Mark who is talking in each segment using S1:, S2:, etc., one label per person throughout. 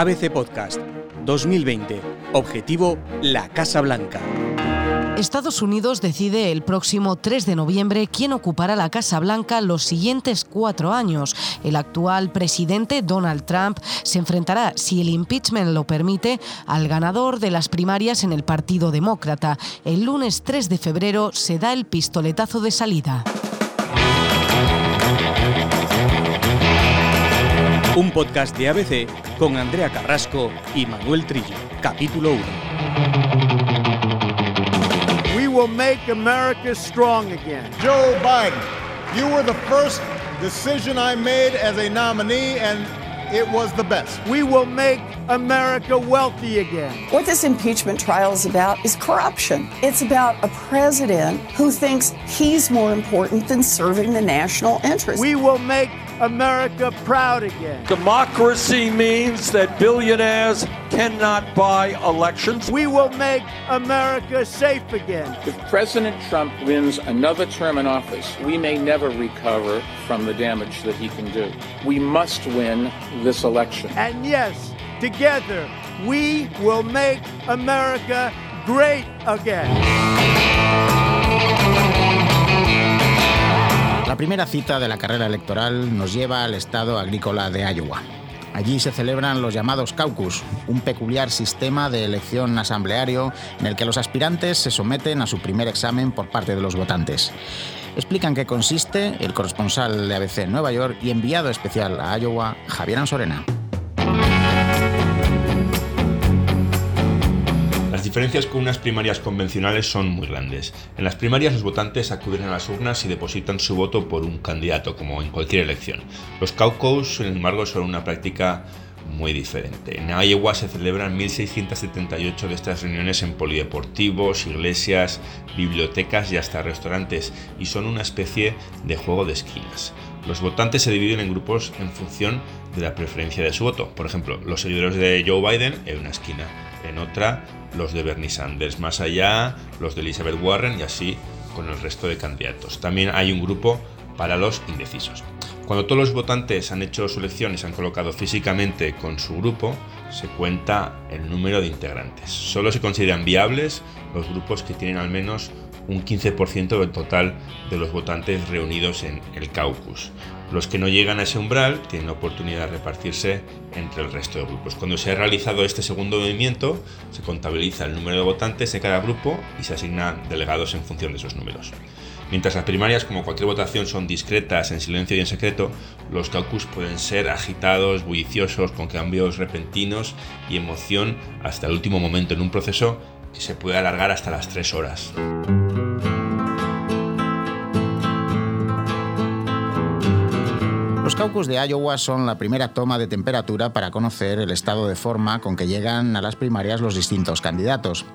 S1: ABC Podcast 2020. Objetivo La Casa Blanca.
S2: Estados Unidos decide el próximo 3 de noviembre quién ocupará la Casa Blanca los siguientes cuatro años. El actual presidente Donald Trump se enfrentará, si el impeachment lo permite, al ganador de las primarias en el Partido Demócrata. El lunes 3 de febrero se da el pistoletazo de salida.
S1: Un podcast de ABC con Andrea Carrasco y Manuel Trillo. Capítulo 1.
S3: will make America strong again.
S4: Joe Biden, you were the first decision I made as a nominee, and it was the best.
S3: We will make America wealthy again.
S5: What this impeachment trial is about is corruption. It's about a president who thinks he's more important than serving the national interest.
S3: We will make America proud again.
S6: Democracy means that billionaires cannot buy elections.
S3: We will make America safe again.
S7: If President Trump wins another term in office, we may never recover from the damage that he can do. We must win this election.
S3: And yes, together, we will make America great again.
S8: La primera cita de la carrera electoral nos lleva al estado agrícola de Iowa. Allí se celebran los llamados caucus, un peculiar sistema de elección asambleario en el que los aspirantes se someten a su primer examen por parte de los votantes. Explican qué consiste el corresponsal de ABC en Nueva York y enviado especial a Iowa, Javier Ansorena.
S9: Diferencias con unas primarias convencionales son muy grandes. En las primarias los votantes acuden a las urnas y depositan su voto por un candidato, como en cualquier elección. Los caucus, sin embargo, son una práctica muy diferente. En Iowa se celebran 1.678 de estas reuniones en polideportivos, iglesias, bibliotecas y hasta restaurantes, y son una especie de juego de esquinas. Los votantes se dividen en grupos en función de la preferencia de su voto. Por ejemplo, los seguidores de Joe Biden en una esquina, en otra los de Bernie Sanders, más allá los de Elizabeth Warren y así con el resto de candidatos. También hay un grupo para los indecisos. Cuando todos los votantes han hecho su elección y se han colocado físicamente con su grupo, se cuenta el número de integrantes. Solo se consideran viables los grupos que tienen al menos un 15% del total de los votantes reunidos en el caucus. Los que no llegan a ese umbral tienen la oportunidad de repartirse entre el resto de grupos. Cuando se ha realizado este segundo movimiento, se contabiliza el número de votantes de cada grupo y se asignan delegados en función de esos números. Mientras las primarias, como cualquier votación, son discretas, en silencio y en secreto, los caucus pueden ser agitados, bulliciosos, con cambios repentinos y emoción hasta el último momento en un proceso que se puede alargar hasta las 3 horas.
S8: Caucus de Iowa son la primera toma de temperatura para conocer el estado de forma con que llegan a las primarias los distintos candidatos.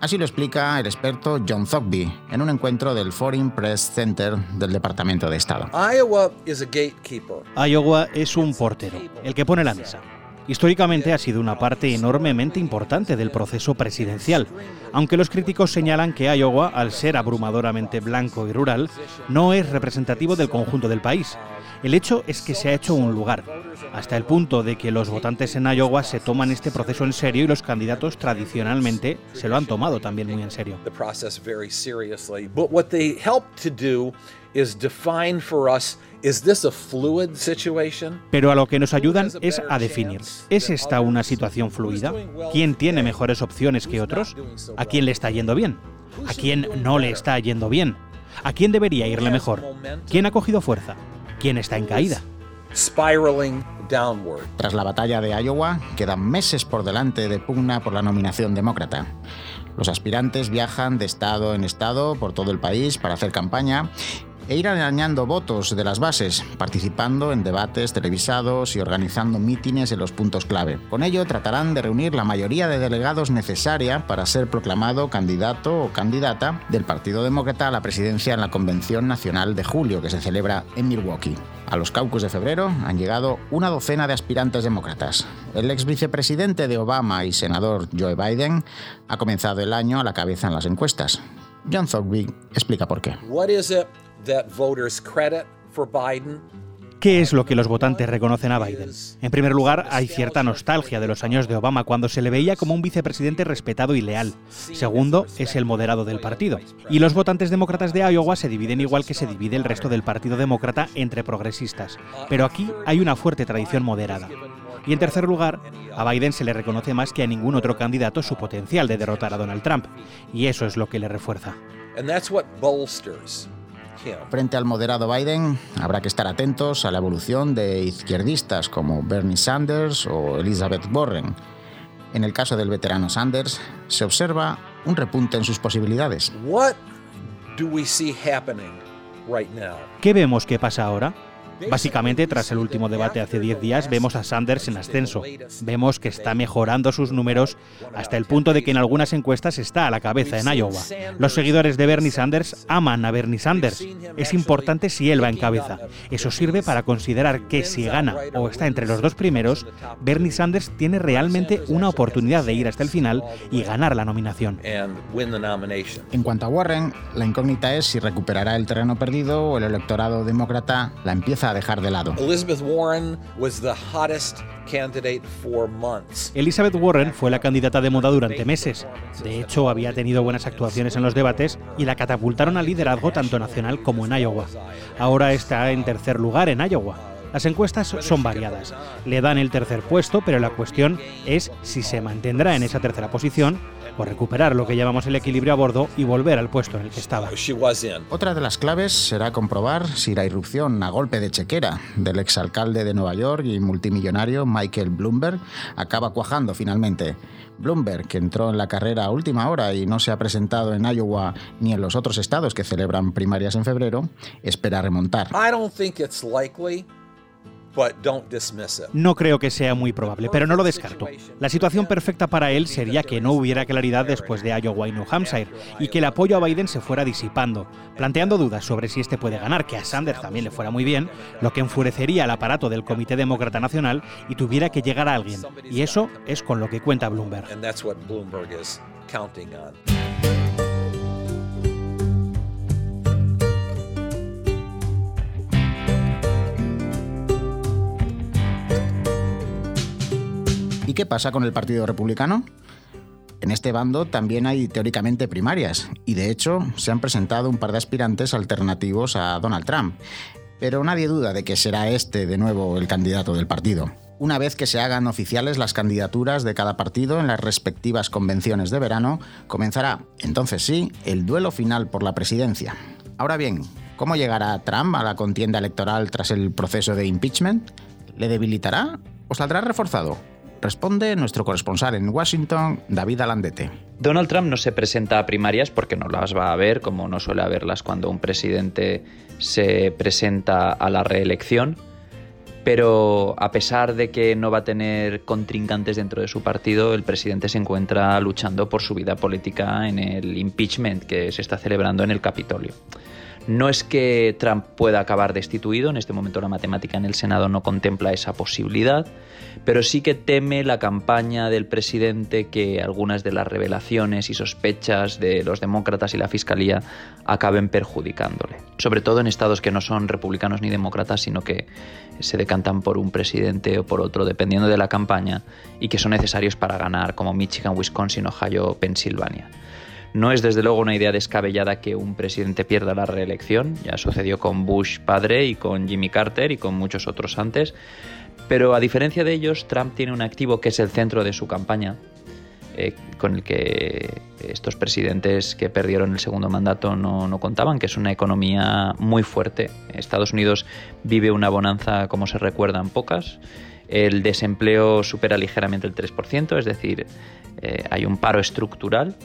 S8: Así lo explica el experto John Thogby en un encuentro del Foreign Press Center del Departamento de Estado.
S10: Iowa es un portero, el que pone la mesa. Históricamente ha sido una parte enormemente importante del proceso presidencial, aunque los críticos señalan que Iowa, al ser abrumadoramente blanco y rural, no es representativo del conjunto del país. El hecho es que se ha hecho un lugar, hasta el punto de que los votantes en Iowa se toman este proceso en serio y los candidatos tradicionalmente se lo han tomado también muy en serio. Pero a lo que nos ayudan es a definir, ¿es esta una situación fluida? ¿Quién tiene mejores opciones que otros? ¿A quién le está yendo bien? ¿A quién no le está yendo bien? ¿A quién debería irle mejor? ¿Quién ha cogido fuerza? quién está en caída.
S8: Tras la batalla de Iowa, quedan meses por delante de pugna por la nominación demócrata. Los aspirantes viajan de estado en estado por todo el país para hacer campaña e ir arañando votos de las bases, participando en debates televisados y organizando mítines en los puntos clave. Con ello tratarán de reunir la mayoría de delegados necesaria para ser proclamado candidato o candidata del Partido Demócrata a la presidencia en la Convención Nacional de julio que se celebra en Milwaukee. A los caucus de febrero han llegado una docena de aspirantes demócratas. El ex vicepresidente de Obama y senador Joe Biden ha comenzado el año a la cabeza en las encuestas. John Thogby explica por qué.
S10: ¿Qué es lo que los votantes reconocen a Biden? En primer lugar, hay cierta nostalgia de los años de Obama cuando se le veía como un vicepresidente respetado y leal. Segundo, es el moderado del partido. Y los votantes demócratas de Iowa se dividen igual que se divide el resto del Partido Demócrata entre progresistas. Pero aquí hay una fuerte tradición moderada. Y en tercer lugar, a Biden se le reconoce más que a ningún otro candidato su potencial de derrotar a Donald Trump. Y eso es lo que le refuerza.
S8: Frente al moderado Biden, habrá que estar atentos a la evolución de izquierdistas como Bernie Sanders o Elizabeth Warren. En el caso del veterano Sanders, se observa un repunte en sus posibilidades.
S10: ¿Qué vemos que pasa ahora? Básicamente, tras el último debate hace 10 días, vemos a Sanders en ascenso. Vemos que está mejorando sus números hasta el punto de que en algunas encuestas está a la cabeza en Iowa. Los seguidores de Bernie Sanders aman a Bernie Sanders. Es importante si él va en cabeza. Eso sirve para considerar que si gana o está entre los dos primeros, Bernie Sanders tiene realmente una oportunidad de ir hasta el final y ganar la nominación.
S8: En cuanto a Warren, la incógnita es si recuperará el terreno perdido o el electorado demócrata la empieza a dejar de lado.
S11: Elizabeth Warren was the hottest candidate for months.
S10: Elizabeth Warren fue la candidata de moda durante meses. De hecho, había tenido buenas actuaciones en los debates y la catapultaron al liderazgo tanto nacional como en Iowa. Ahora está en tercer lugar en Iowa. Las encuestas son variadas. Le dan el tercer puesto, pero la cuestión es si se mantendrá en esa tercera posición o recuperar lo que llamamos el equilibrio a bordo y volver al puesto en el que estaba.
S8: Otra de las claves será comprobar si la irrupción a golpe de chequera del exalcalde de Nueva York y multimillonario Michael Bloomberg acaba cuajando finalmente. Bloomberg, que entró en la carrera a última hora y no se ha presentado en Iowa ni en los otros estados que celebran primarias en febrero, espera remontar.
S10: No creo que sea muy probable, pero no lo descarto. La situación perfecta para él sería que no hubiera claridad después de Iowa y New Hampshire y que el apoyo a Biden se fuera disipando, planteando dudas sobre si este puede ganar, que a Sanders también le fuera muy bien, lo que enfurecería al aparato del Comité Demócrata Nacional y tuviera que llegar a alguien. Y eso es con lo que cuenta Bloomberg.
S8: ¿Y qué pasa con el Partido Republicano? En este bando también hay teóricamente primarias y de hecho se han presentado un par de aspirantes alternativos a Donald Trump. Pero nadie duda de que será este de nuevo el candidato del partido. Una vez que se hagan oficiales las candidaturas de cada partido en las respectivas convenciones de verano, comenzará, entonces sí, el duelo final por la presidencia. Ahora bien, ¿cómo llegará Trump a la contienda electoral tras el proceso de impeachment? ¿Le debilitará o saldrá reforzado? Responde nuestro corresponsal en Washington, David Alandete.
S12: Donald Trump no se presenta a primarias porque no las va a ver, como no suele haberlas cuando un presidente se presenta a la reelección. Pero a pesar de que no va a tener contrincantes dentro de su partido, el presidente se encuentra luchando por su vida política en el impeachment que se está celebrando en el Capitolio. No es que Trump pueda acabar destituido, en este momento la matemática en el Senado no contempla esa posibilidad, pero sí que teme la campaña del presidente que algunas de las revelaciones y sospechas de los demócratas y la fiscalía acaben perjudicándole. Sobre todo en estados que no son republicanos ni demócratas, sino que se decantan por un presidente o por otro, dependiendo de la campaña, y que son necesarios para ganar, como Michigan, Wisconsin, Ohio, Pensilvania. No es desde luego una idea descabellada que un presidente pierda la reelección, ya sucedió con Bush padre y con Jimmy Carter y con muchos otros antes, pero a diferencia de ellos, Trump tiene un activo que es el centro de su campaña, eh, con el que estos presidentes que perdieron el segundo mandato no, no, contaban, que es una economía muy fuerte. Estados Unidos vive una bonanza como se recuerdan pocas. El desempleo supera ligeramente el 3%, es decir, eh, hay un paro estructural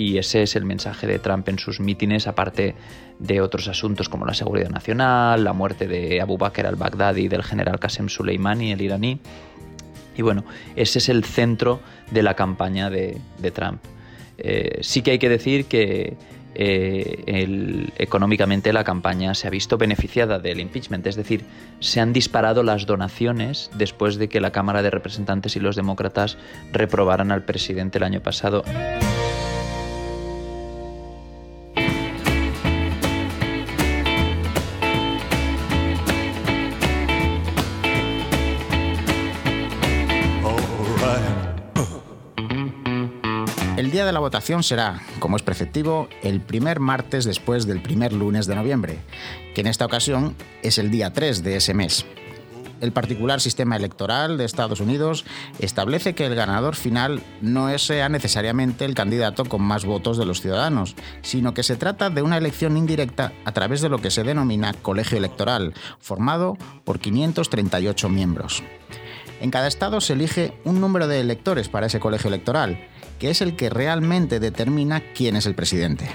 S12: y ese es el mensaje de Trump en sus mítines, aparte de otros asuntos como la seguridad nacional, la muerte de Abu Bakr al-Baghdadi y del general Qasem Soleimani, el iraní. Y bueno, ese es el centro de la campaña de, Trump. Eh, sí que hay que decir que eh, económicamente la campaña se ha visto beneficiada del impeachment, es decir, se han disparado las donaciones después de que la Cámara de Representantes y los demócratas reprobaran al presidente el año pasado.
S8: Día de la votación será, como es preceptivo, el primer martes después del primer lunes de noviembre, que en esta ocasión es el día 3 de ese mes. El particular sistema electoral de Estados Unidos establece que el ganador final no sea necesariamente el candidato con más votos de los ciudadanos, sino que se trata de una elección indirecta a través de lo que se denomina colegio electoral, formado por 538 miembros. En cada estado se elige un número de electores para ese colegio electoral, que es el que realmente determina quién es el presidente.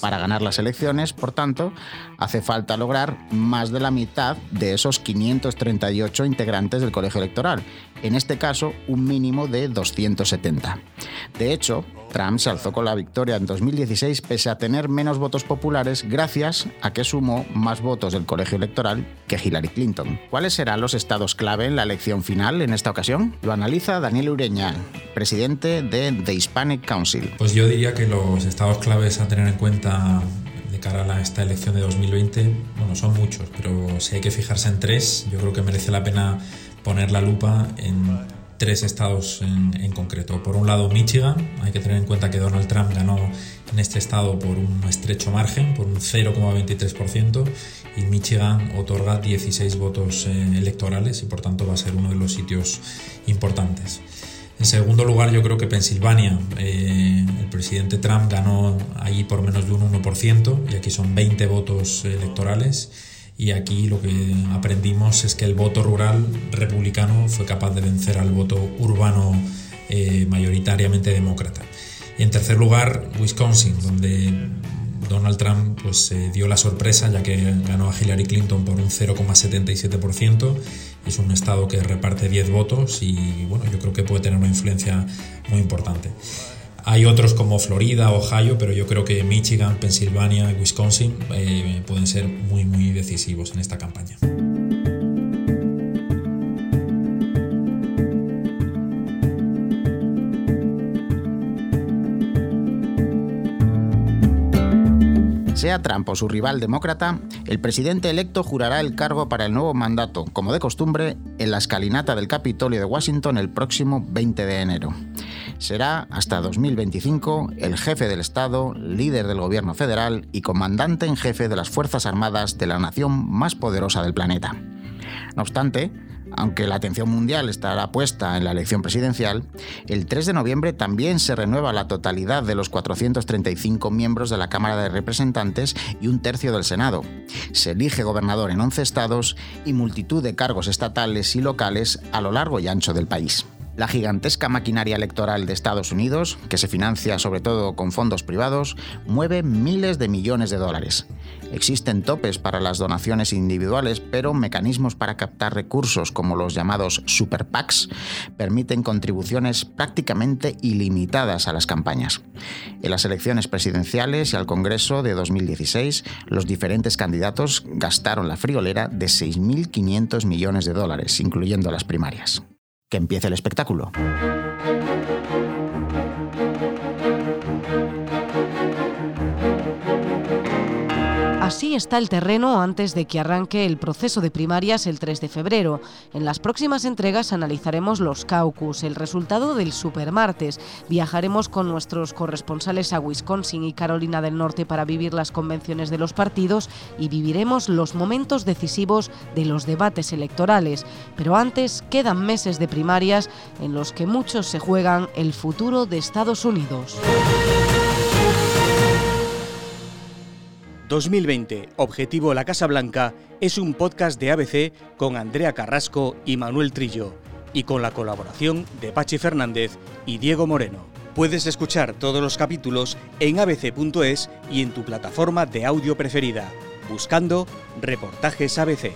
S8: Para ganar las elecciones, por tanto, hace falta lograr más de la mitad de esos 538 integrantes del colegio electoral, en este caso un mínimo de 270. De hecho, Trump se alzó con la victoria en 2016 pese a tener menos votos populares gracias a que sumó más votos del colegio electoral que Hillary Clinton. ¿Cuáles serán los estados clave en la elección final en esta ocasión? Lo analiza Daniel Ureña, presidente de The Hispanic Council.
S13: Pues yo diría que los estados claves a tener en cuenta de cara a esta elección de 2020, bueno, son muchos, pero si hay que fijarse en tres, yo creo que merece la pena poner la lupa en tres estados en, concreto. Por un lado, Michigan. Hay que tener en cuenta que Donald Trump ganó en este estado por un estrecho margen, por un 0,23%, y Michigan otorga 16 votos eh, electorales y por tanto va a ser uno de los sitios importantes. En segundo lugar, yo creo que Pensilvania, eh, el presidente Trump ganó allí por menos de un 1% y aquí son 20 votos electorales y aquí lo que aprendimos es que el voto rural republicano fue capaz de vencer al voto urbano eh, mayoritariamente demócrata. Y en tercer lugar, Wisconsin, donde Donald Trump pues, dio la sorpresa ya que ganó a Hillary Clinton por un 0,77%. Es un estado que reparte 10 votos y bueno, yo creo que puede tener una influencia muy importante. Hay otros como Florida, Ohio, pero yo creo que Michigan, Pensilvania y Wisconsin eh, pueden ser muy, muy decisivos en esta campaña.
S8: Sea Trump o su rival demócrata, el presidente electo jurará el cargo para el nuevo mandato, como de costumbre, en la escalinata del Capitolio de Washington el próximo 20 de enero. Será hasta 2025 el jefe del Estado, líder del gobierno federal y comandante en jefe de las Fuerzas Armadas de la nación más poderosa del planeta. No obstante, aunque la atención mundial estará puesta en la elección presidencial, el 3 de noviembre también se renueva la totalidad de los 435 miembros de la Cámara de Representantes y un tercio del Senado. Se elige gobernador en 11 estados y multitud de cargos estatales y locales a lo largo y ancho del país. La gigantesca maquinaria electoral de Estados Unidos, que se financia sobre todo con fondos privados, mueve miles de millones de dólares. Existen topes para las donaciones individuales, pero mecanismos para captar recursos como los llamados super PACs permiten contribuciones prácticamente ilimitadas a las campañas. En las elecciones presidenciales y al Congreso de 2016, los diferentes candidatos gastaron la friolera de 6.500 millones de dólares, incluyendo las primarias que empiece el espectáculo.
S2: Así está el terreno antes de que arranque el proceso de primarias el 3 de febrero. En las próximas entregas analizaremos los caucus, el resultado del supermartes. Viajaremos con nuestros corresponsales a Wisconsin y Carolina del Norte para vivir las convenciones de los partidos y viviremos los momentos decisivos de los debates electorales. Pero antes quedan meses de primarias en los que muchos se juegan el futuro de Estados Unidos.
S1: 2020, Objetivo La Casa Blanca, es un podcast de ABC con Andrea Carrasco y Manuel Trillo, y con la colaboración de Pachi Fernández y Diego Moreno. Puedes escuchar todos los capítulos en abc.es y en tu plataforma de audio preferida, buscando Reportajes ABC.